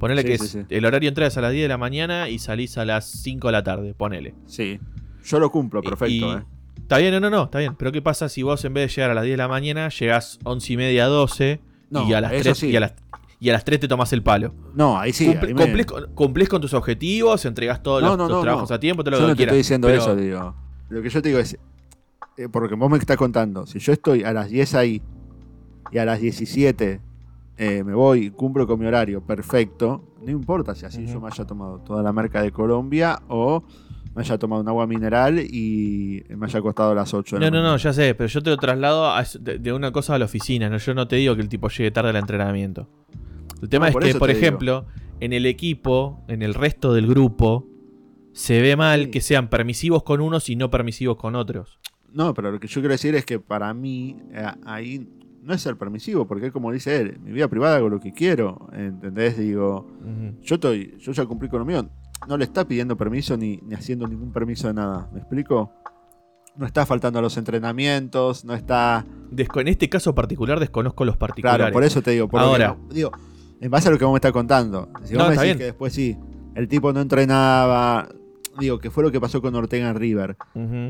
Ponele Sí, que sí, es, sí. el horario de entrada es a las 10 de la mañana y salís a las 5 de la tarde, ponele. Sí, yo lo cumplo, perfecto. y- eh. Está bien, no, no, no, está bien. Pero ¿qué pasa si vos en vez de llegar a las 10 de la mañana, llegás 11 y media, 12 No, y, a las eso 3, sí. y, a las, y a las 3 te tomás el palo? No, ahí sí. Cumple- ahí me- cumplís, con, tus objetivos, entregás todos No, los, no, tus no, trabajos a tiempo, todo lo Yo que no te quieras. estoy diciendo Pero- eso, digo. Lo que yo te digo es, eh, porque vos me estás contando, si yo estoy a las 10 ahí y a las 17 eh, me voy y cumplo con mi horario, perfecto, no importa si así yo me haya tomado toda la marca de Colombia o me haya tomado un agua mineral y me haya costado las 8 de No, no, no, ya sé, pero yo te lo traslado a- de, de una cosa a la oficina, ¿no? Yo no te digo que el tipo llegue tarde al entrenamiento. El tema No, es que, por digo. ejemplo, en el equipo, en el resto del grupo, se ve mal Sí. que sean permisivos con unos y no permisivos con otros. No, pero lo que yo quiero decir es que para mí eh, ahí no es ser permisivo, porque es como dice él, mi vida privada hago lo que quiero, ¿entendés? Digo, yo estoy, yo ya cumplí con lo mío. No le está pidiendo permiso ni, ni haciendo ningún permiso de nada. ¿Me explico? no está faltando a los entrenamientos, no está. en este caso particular desconozco los particulares. Claro, por eso te digo. Ahora, digo, en base a lo que vos me estás contando. Si vos me decís que después sí, el tipo no entrenaba, digo, que fue lo que pasó con Ortega en River.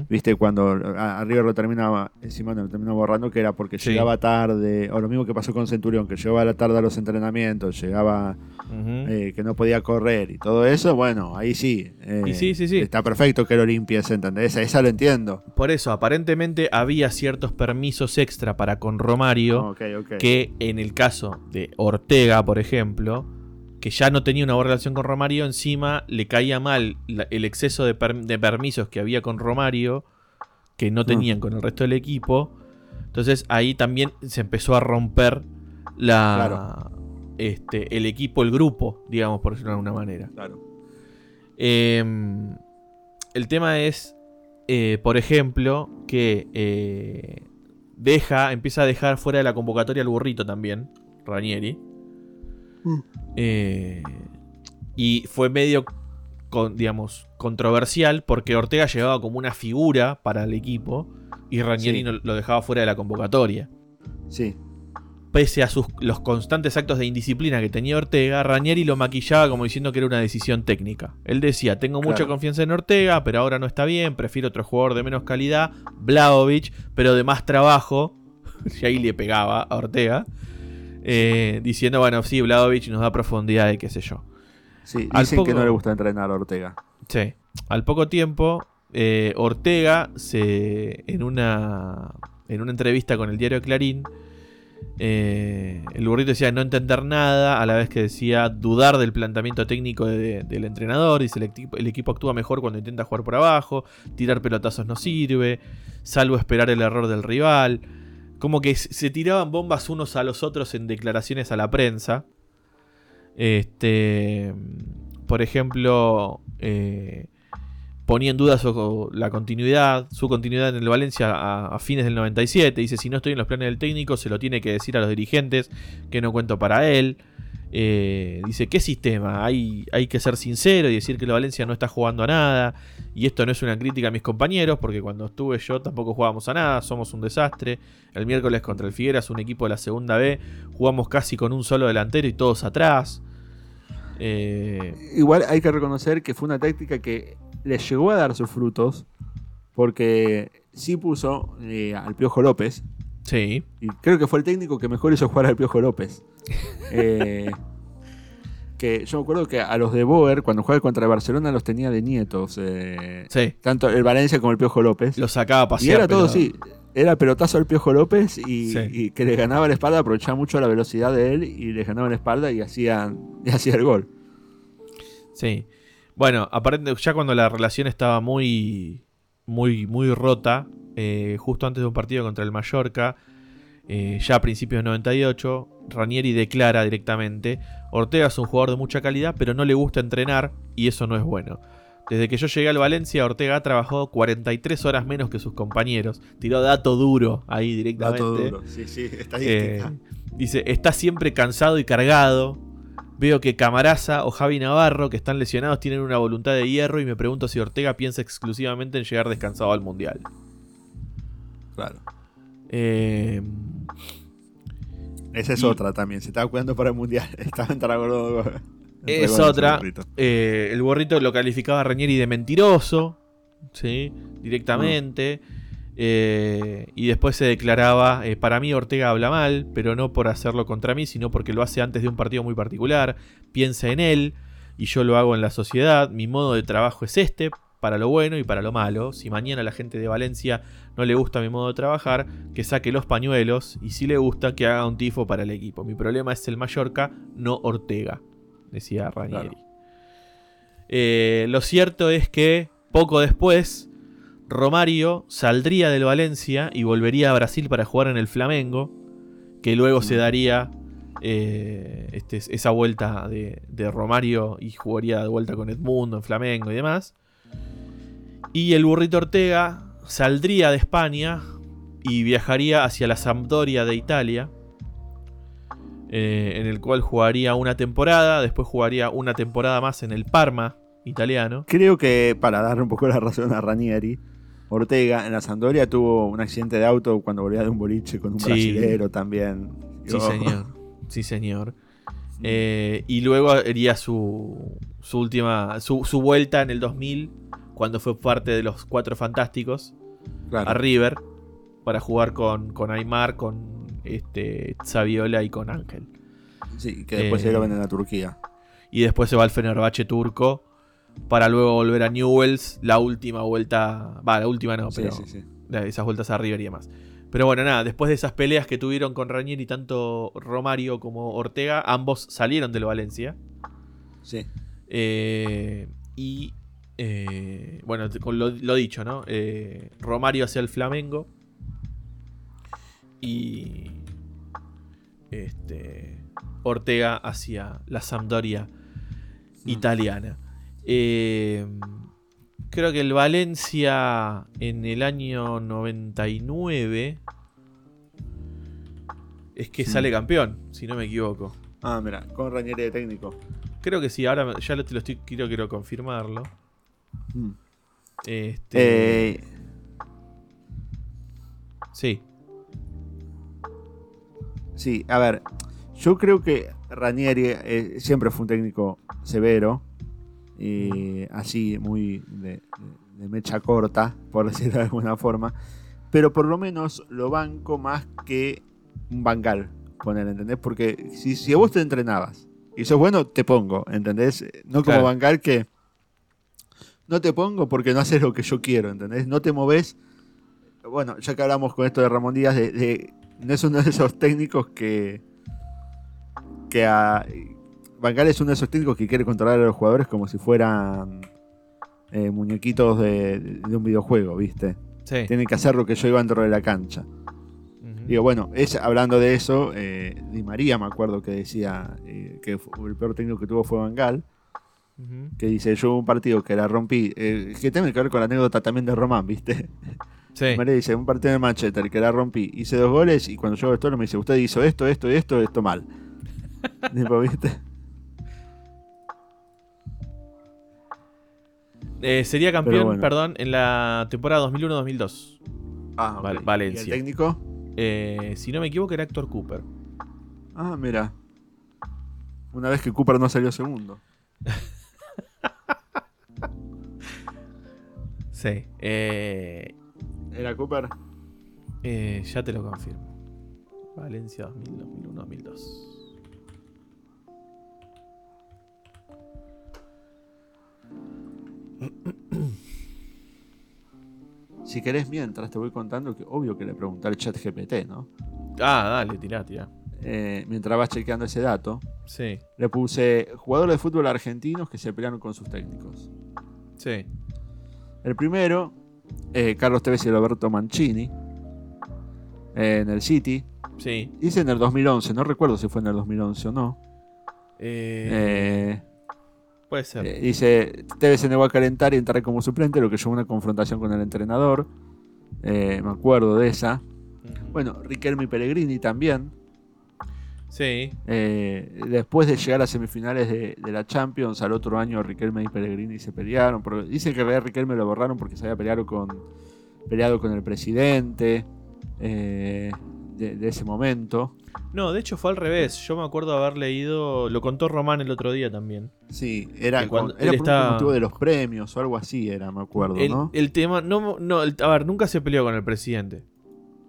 Viste, cuando a, River lo terminaba, encima lo terminó borrando, que era porque llegaba tarde, o lo mismo que pasó con Centurión, que llegaba a la tarde a los entrenamientos, llegaba eh, que no podía correr y todo eso, bueno, ahí sí. Eh, sí, sí, sí. Está perfecto que lo limpies, ¿entendés? Esa, esa lo entiendo. Por eso, aparentemente había ciertos permisos extra para con Romario, que en el caso de Ortega, por ejemplo, que ya no tenía una buena relación con Romario, encima le caía mal el exceso de, permisos que había con Romario, que no tenían con el resto del equipo. Entonces ahí también se empezó a romper la, este, el equipo, el grupo, digamos, por decirlo de alguna manera. Claro. Em, el tema es, eh, por ejemplo, que eh, deja, empieza a dejar fuera de la convocatoria al burrito también, Ranieri. Mm. Eh, y fue medio, digamos, controversial porque Ortega llegaba como una figura para el equipo y Ranieri lo dejaba fuera de la convocatoria. Sí. Pese a sus, los constantes actos de indisciplina que tenía Ortega, Ranieri lo maquillaba como diciendo que era una decisión técnica. Él decía, tengo mucha confianza en Ortega, pero ahora no está bien, prefiero otro jugador de menos calidad, Blaovic, pero de más trabajo. y ahí le pegaba a Ortega. Eh, diciendo, bueno, sí, Vladovich nos da profundidad y qué sé yo. Sí, dicen que no le gusta entrenar a Ortega. Sí. Al poco tiempo, eh, Ortega se, en, una, en una entrevista con el diario Clarín, eh, el burrito decía no entender nada, a la vez que decía dudar del planteamiento técnico del entrenador. Dice el equipo, el equipo actúa mejor cuando intenta jugar por abajo, tirar pelotazos no sirve, salvo esperar el error del rival como que se tiraban bombas unos a los otros en declaraciones a la prensa. Este, por ejemplo, eh, ponía en duda su, la continuidad, su continuidad en el Valencia a, a, fines del 97. Dice, si no estoy en los planes del técnico, se lo tiene que decir a los dirigentes, que no cuento para él. Eh, dice, ¿qué sistema? Hay, hay que ser sincero y decir que la Valencia no está jugando a nada. Y esto no es una crítica a mis compañeros, porque cuando estuve yo tampoco jugábamos a nada, somos un desastre. El miércoles contra el Figueras, un equipo de la segunda B, jugamos casi con un solo delantero y todos atrás. Eh, Igual hay que reconocer que fue una táctica que le llegó a dar sus frutos, porque sí puso eh, al Piojo López. Sí. Y creo que fue el técnico que mejor hizo jugar al Piojo López. Eh, que yo me acuerdo que a los de Boer, cuando jugaba contra Barcelona, los tenía de nietos. Eh, sí. Tanto el Valencia como el Piojo López. Los sacaba a pasear. Y era todo, sí. Era pelotazo al Piojo López y, que le ganaba la espalda, aprovechaba mucho la velocidad de él y le ganaba la espalda y hacía, y hacía el gol. Sí. Bueno, aparentemente ya cuando la relación estaba muy, muy, muy rota, eh, justo antes de un partido contra el Mallorca, eh, ya a principios de 98, Ranieri declara directamente, Ortega es un jugador de mucha calidad, pero no le gusta entrenar y eso no es bueno. Desde que yo llegué al Valencia, Ortega ha trabajado 43 horas menos que sus compañeros. Tiró dato duro ahí directamente. Dato duro, sí, sí, eh, dice, está siempre cansado y cargado. Veo que Camaraza o Javi Navarro, que están lesionados, tienen una voluntad de hierro y me pregunto si Ortega piensa exclusivamente en llegar descansado al Mundial. Claro. Eh, Esa es otra también. Se estaba cuidando para el mundial. Estaba en Es otra. Eh, el borrito lo calificaba a Ranieri de mentiroso. ¿sí? Directamente. Eh, y después se declaraba: Para mí, Ortega habla mal, pero no por hacerlo contra mí, sino porque lo hace antes de un partido muy particular. Piensa en él y yo lo hago en la sociedad. Mi modo de trabajo es este para lo bueno y para lo malo. Si mañana la gente de Valencia no le gusta mi modo de trabajar, que saque los pañuelos y si le gusta, que haga un tifo para el equipo. Mi problema es el Mallorca, no Ortega, decía Ranieri. Eh, lo cierto es que poco después, Romario saldría del Valencia y volvería a Brasil para jugar en el Flamengo, que luego se daría eh, este, esa vuelta de, de, Romario y jugaría de vuelta con Edmundo en Flamengo y demás. Y el burrito Ortega saldría de España y viajaría hacia la Sampdoria de Italia, eh, en el cual jugaría una temporada, después jugaría una temporada más en el Parma italiano. Creo que para dar un poco la razón a Ranieri, Ortega en la Sampdoria tuvo un accidente de auto cuando volvía de un boliche con un Sí. brasilero también. Sí, Oh. señor. Sí, señor. Eh, y luego haría su, su última. Su, su vuelta en el 2000, cuando fue parte de los Cuatro Fantásticos, Claro. a River, para jugar con, con Aymar, con este, Saviola y con Ángel. Sí, que después Eh, se lo venden a Turquía. Y después se va al Fenerbahce turco, para luego volver a Newells, la última vuelta. Va, la última no, pero sí, esas vueltas a River y demás. Pero bueno, nada, después de esas peleas que tuvieron con Ranieri, tanto Romario como Ortega, ambos salieron del Valencia. Sí. Eh, y eh, bueno, con lo, lo dicho, ¿no? Eh, Romario hacia el Flamengo. Y este, Ortega hacia la Sampdoria italiana. Eh, creo que el Valencia en el año 99 es que Sí. sale campeón, si no me equivoco. Ah, mira, con Ranieri de técnico. Creo que sí, ahora ya lo, te lo estoy, quiero, quiero confirmarlo. Mm. Este, Eh, sí, sí, a ver, yo creo que Ranieri eh, siempre fue un técnico severo así muy de, mecha corta, por decirlo de alguna forma, pero por lo menos lo banco más que un bangal, poner, ¿entendés? Porque si, si a vos te entrenabas y sos bueno, te pongo, ¿entendés? No como Claro. que no te pongo porque no haces lo que yo quiero, ¿entendés? No te moves. Bueno, ya que hablamos con esto de Ramón Díaz, de, de- no es uno de esos técnicos que. que a. Bangal es uno de esos técnicos que quiere controlar a los jugadores como si fueran eh, muñequitos de, de un videojuego, ¿viste? sí. Tienen que hacer lo que yo iba dentro de la cancha. Digo, bueno, es, hablando de eso, eh, Di María me acuerdo que decía eh, que el peor técnico que tuvo fue Bangal, Ujú. que dice, yo hubo un partido que la rompí, eh, que tiene que ver con la anécdota también de Román, ¿viste? Sí. Di María dice, un partido de Manchester que la rompí, hice dos goles y cuando yo esto me dice, usted hizo esto, esto, esto, esto mal. ¿viste? Eh, sería campeón, bueno. perdón, en la temporada 2001-2002. Ah, Val- ok. Valencia. ¿Y el técnico? Eh, si no me equivoco, era Héctor Cooper. Ah, mira. Una vez que Cooper no salió segundo. Sí. Eh, ¿Era Cooper? eh, ya te lo confirmo. Valencia 2000, 2001-2002. Si querés, mientras te voy contando que obvio que le pregunté al chat GPT, ¿no? Ah, dale, tirá, tirá. Eh, mientras vas chequeando ese dato, Sí, le puse jugadores de fútbol argentinos que se pelearon con sus técnicos. sí. El primero, eh, Carlos Tevez y Roberto Mancini, eh, en el City. Sí. Dice en el 2011, no recuerdo si fue en el 2011 o no. Eh, Eh, puede ser. eh, dice, Tevez se negó a calentar y entrar como suplente, lo que llevó a una confrontación con el entrenador. Eh, me acuerdo de esa. Bueno, Riquelme y Pellegrini también. Sí. Eh, después de llegar a semifinales de, de la Champions, al otro año Riquelme y Pellegrini se pelearon. Pero dicen que en realidad Riquelme lo borraron porque se había peleado con, peleado con el presidente eh, de, de ese momento. No, de hecho fue al revés. Yo me acuerdo haber leído. Lo contó Román el otro día también. Sí, era, cuando era él por está- un motivo de los premios o algo así, era, me acuerdo, El, ¿no? el tema. No, no, el- a ver, nunca se peleó con el presidente.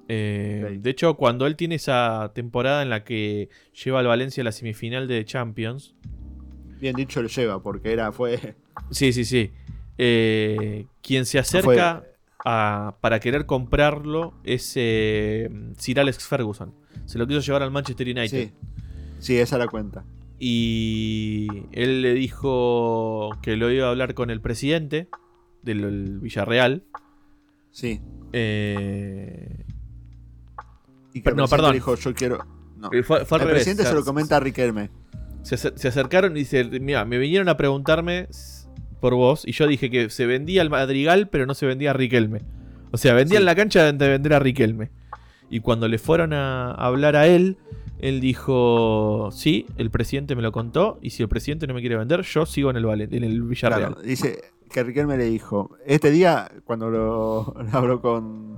Eh. De hecho, cuando él tiene esa temporada en la que lleva al Valencia a la semifinal de Champions. Bien dicho lo lleva, porque era, fue. Sí, sí, sí. Eh, quien se acerca a- para querer comprarlo es eh, Sir Alex Ferguson. Se lo quiso llevar al Manchester United. Sí, sí, esa la cuenta. Y él le dijo que lo iba a hablar con el presidente del el Villarreal. Sí. Eh, Y que el No, perdón. dijo, yo quiero. No. fue, fue al el revés. presidente se lo comenta a Riquelme. se, acer- se acercaron y dice, mira, me vinieron a preguntarme por vos y yo dije que se vendía el Madrigal pero no se vendía a Riquelme. O sea, vendían Sí. la cancha de vender a Riquelme. Y cuando le fueron a hablar a él, él dijo, sí, el presidente me lo contó y si el presidente no me quiere vender, yo sigo en el, en el Villarreal. Claro, dice, que Riquelme le dijo, este día, cuando lo, lo habló con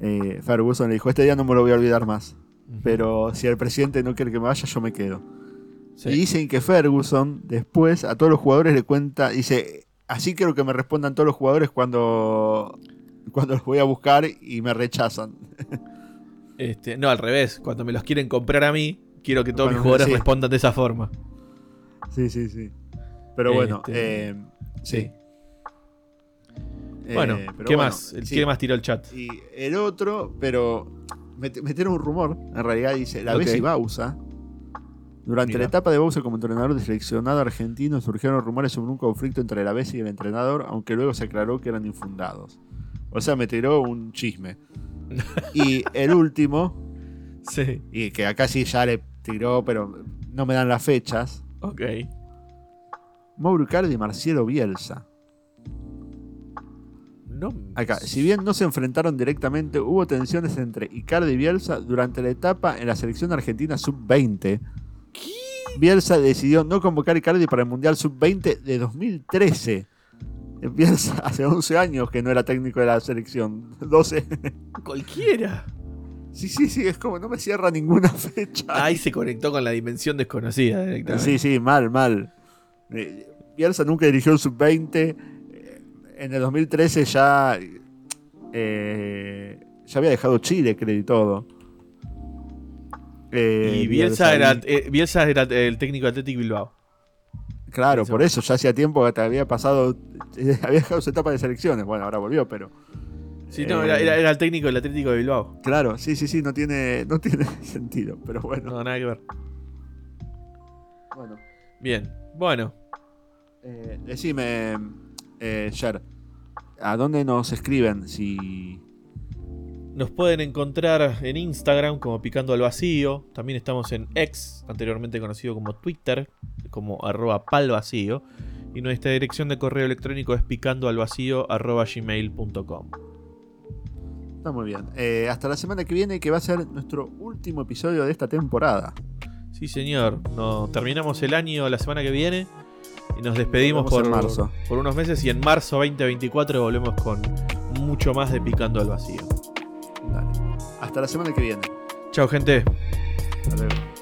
eh, Ferguson, le dijo, este día no me lo voy a olvidar más. Pero si el presidente no quiere que me vaya, yo me quedo. Sí. Y dicen que Ferguson después a todos los jugadores le cuenta, dice, así quiero que me respondan todos los jugadores cuando, cuando los voy a buscar y me rechazan. Este, no, al revés. Cuando me los quieren comprar a mí, quiero que todos Bueno, mis jugadores sí. respondan de esa forma. Sí, sí, sí. Pero bueno, Este, eh, sí. Bueno, Eh, pero ¿qué bueno, más? Sí. ¿Qué más tiró el chat? Y el otro, pero met- metieron un rumor, en realidad dice, la Ok. Bessi Bausa. Durante Mira. la etapa de Bausa como entrenador de seleccionado argentino surgieron rumores sobre un conflicto entre la Bessi y el entrenador, aunque luego se aclaró que eran infundados. O sea, me tiró un chisme. y el último, Sí. y que acá sí ya le tiró, pero no me dan las fechas, Ok. Mauro y Marcelo Bielsa. No. Acá, si bien no se enfrentaron directamente, hubo tensiones entre Icardi y Bielsa durante la etapa en la selección argentina sub-20. Bielsa decidió no convocar a Icardi para el Mundial sub-20 de 2013. Bielsa hace 11 años que no era técnico de la selección. 12. Cualquiera. Sí, sí, sí, es como no me cierra ninguna fecha. Ahí se conectó con la dimensión desconocida directamente. Sí, sí, mal, mal. Eh, Bielsa nunca dirigió el sub-20. Eh, En el 2013 ya, eh, ya había dejado Chile, creo y todo. Eh, Y Bielsa era, eh, Bielsa era el técnico de Athletic Bilbao. claro, por eso ya hacía tiempo que te había pasado. eh, había dejado su etapa de selecciones. Bueno, ahora volvió, pero. Sí, no, Eh, era, era- era el técnico del Atlético de Bilbao. Claro, sí, sí, sí, no tiene, no tiene sentido. Pero bueno. No, nada que ver. bueno Bien. Bueno, eh, decime, eh, ¿a dónde nos escriben si nos pueden encontrar en Instagram como Picando al Vacío. También estamos en X, anteriormente conocido como Twitter, como arroba palvacío. Y nuestra dirección de correo electrónico es picandoalvacío arroba gmail.com. Está muy bien. Eh, hasta la semana que viene, que va a ser nuestro último episodio de esta temporada. Sí, señor. No, terminamos el año la semana que viene y nos despedimos marzo. por unos meses. Y en marzo 2024 volvemos con mucho más de Picando al Vacío. Hasta la semana que viene. Chao, gente. Hasta luego.